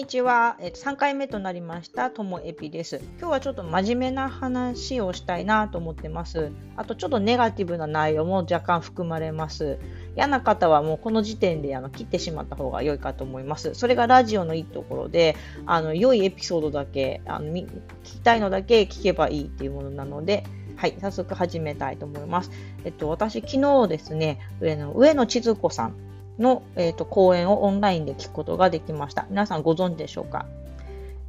にちは。えっと、3回目となりました、ともエピです。今日はちょっと真面目な話をしたいなと思ってます。あと、ちょっとネガティブな内容も若干含まれます。嫌な方はもうこの時点であの切ってしまった方が良いかと思います。それがラジオのいいところで、あの良いエピソードだけあの聞きたいのだけ聞けばいいっていうものなので、はい、早速始めたいと思います。えっと、私、昨日ですね、上野上野千鶴子さんの、えーと、講演をオンラインで聞くことができました。皆さんご存知でしょうか、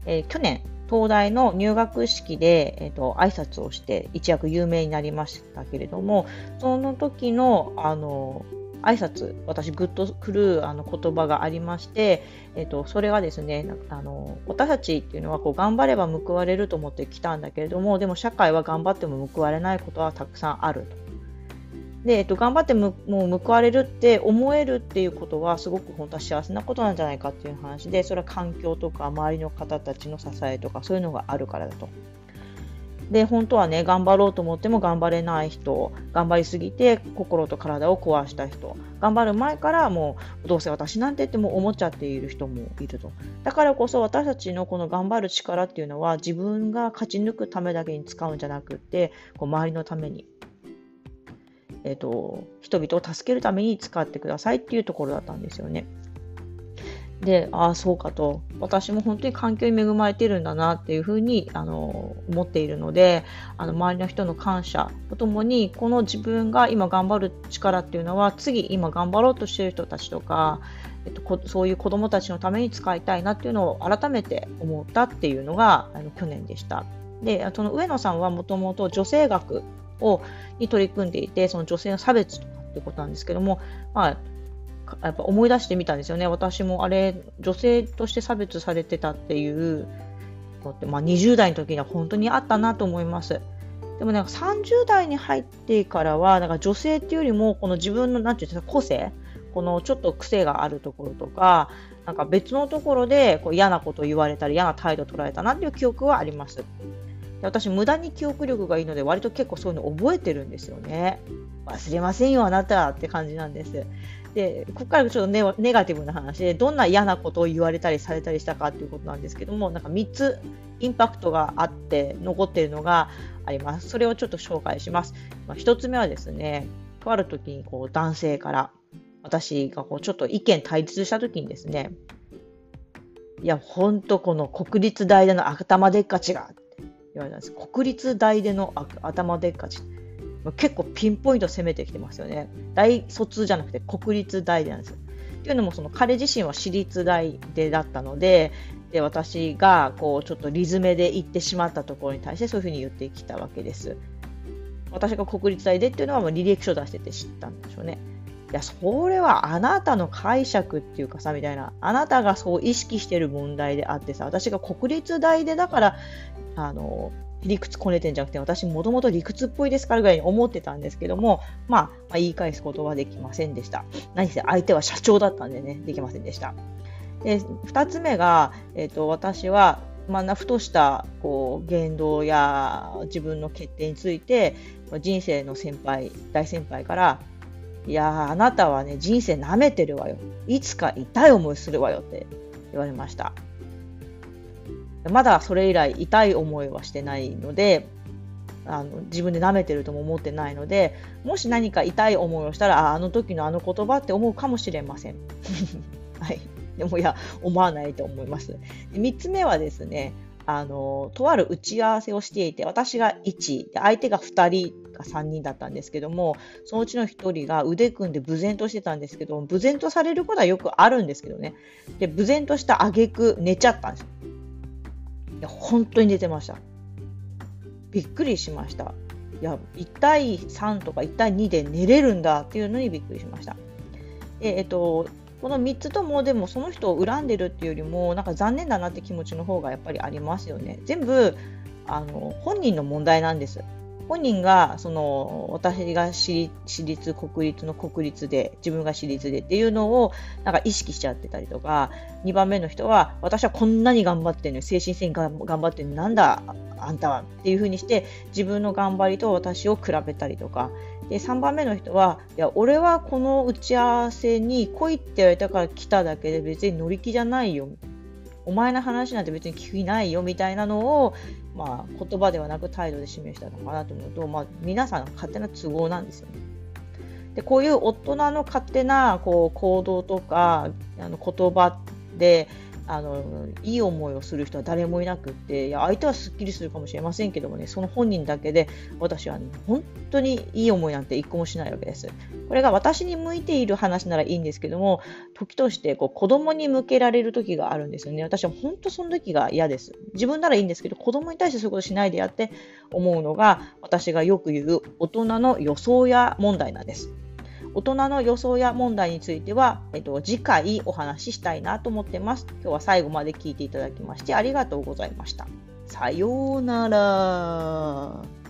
えー、去年、東大の入学式で、えーと、挨拶をして一躍有名になりましたけれども、その時の、あの、挨拶私グッとくるあの言葉がありまして、えーと、それがですねあの私たちっていうのはこう頑張れば報われると思ってきたんだけれどもでも社会は頑張っても報われないことはたくさんあるとで、えっと、頑張ってもう報われるって思えるっていうことはすごく本当は幸せなことなんじゃないかっていう話でそれは環境とか周りの方たちの支えとかそういうのがあるからだと。で本当はね頑張ろうと思っても頑張れない人頑張りすぎて心と体を壊した人頑張る前からもうどうせ私なんてっても思っちゃっている人もいるとだからこそ私たちのこの頑張る力っていうのは自分が勝ち抜くためだけに使うんじゃなくってこう周りのためにえーと、人々を助けるために使ってくださいっていうところだったんですよね。で、ああ、そうかと、私も本当に環境に恵まれてるんだなっていうふうにあの思っているので、あの周りの人の感謝とともに、この自分が今頑張る力っていうのは、次、今頑張ろうとしてる人たちとか、えっと、そういう子どもたちのために使いたいなっていうのを改めて思ったっていうのがあの去年でした。で、その上野さんはもともと女性学をに取り組んでいて、その女性の差別とかっていうことなんですけども、まあ、やっぱ思い出してみたんですよね。私もあれ、女性として差別されてたっていうのって、まあ、20代の時には本当にあったなと思います。でもなんか30代に入ってからは、なんか女性っていうよりも、この自分の、なんていうんですか、個性、このちょっと癖があるところとか、なんか別のところでこう嫌なことを言われたり、嫌な態度を取られたなっていう記憶はあります。私、無駄に記憶力がいいので、割と結構そういうの覚えてるんですよね。忘れませんよ、あなたって感じなんです。で、ここからちょっとネネガティブな話で、どんな嫌なことを言われたりされたりしたかっていうことなんですけども、なんか3つインパクトがあって残っているのがあります。それをちょっと紹介します。まあ、1つ目はですね、とある時にこう男性から私がこうちょっと意見対立した時にですね、いや、ほんとこの国立大での頭でっかちが言われたんです。国立大での頭でっかち。結構ピンポイント攻めてきてますよね。大卒じゃなくて国立大でなんですよ。っていうのもその彼自身は私立大でだったのでで私がこうちょっとリズムで行ってしまったところに対してそういうふうに言ってきたわけです。私が国立大でっていうのはもう履歴書出してて知ったんでしょうね。いや、それはあなたの解釈っていうかさ、みたいな、あなたがそう意識してる問題であってさ、私が国立大でだから、あの、理屈こねてんじゃなくて、私もともと理屈っぽいですからぐらいに思ってたんですけども、まあ、まあ、言い返すことはできませんでした。何せ相手は社長だったんでね、できませんでした。で、二つ目が、えっ、ー、と、私は、まあ、ふとしたこう言動や自分の決定について人生の先輩大先輩からいやあなたはね、人生舐めてるわよ。いつか痛い思いするわよって言われました。まだそれ以来痛い思いはしてないので、あの自分で舐めてるとも思ってないので、もし何か痛い思いをしたら、ああの時のあの言葉って思うかもしれません。はい。でもいや、思わないと思います。3つ目はですね、あの、とある打ち合わせをしていて、私が1、で相手が2人か3人だったんですけども、そのうちの1人が腕組んで無然としてたんですけど、無然とされることはよくあるんですけどね。で、無然とした挙句寝ちゃったんです。いや、本当に寝てました。びっくりしました。いや、1対3とか1対2で寝れるんだっていうのにびっくりしました。で、えっと、この3つともでもその人を恨んでるっていうよりもなんか残念だなって気持ちの方がやっぱりありますよね。全部あの本人の問題なんです。本人がその私が私立国立の国立で自分が私立でっていうのをなんか意識しちゃってたりとか2番目の人は私はこんなに頑張ってるの精神性に頑張ってるのなんだあんたはっていうふうにして自分の頑張りと私を比べたりとか。で3番目の人はいや俺はこの打ち合わせに来いって言われたから来ただけで別に乗り気じゃないよ。お前の話なんて別に聞きないよみたいなのを、まあ、言葉ではなく態度で示したのかなと思うと、まあ、皆さん勝手な都合なんですよね。でこういう大人の勝手なこう行動とかあの言葉であのいい思いをする人は誰もいなくっていや相手はすっきりするかもしれませんけどもねその本人だけで私は、ね、本当にいい思いなんて一個もしないわけです。これが私に向いている話ならいいんですけども時としてこう子供に向けられる時があるんですよね。私は本当その時が嫌です。自分ならいいんですけど子供に対してそういうことしないでやって思うのが私がよく言う大人の予想や問題なんです。大人の予想や問題については、えっと、次回お話ししたいなと思ってます。今日は最後まで聞いていただきましてありがとうございました。さようなら。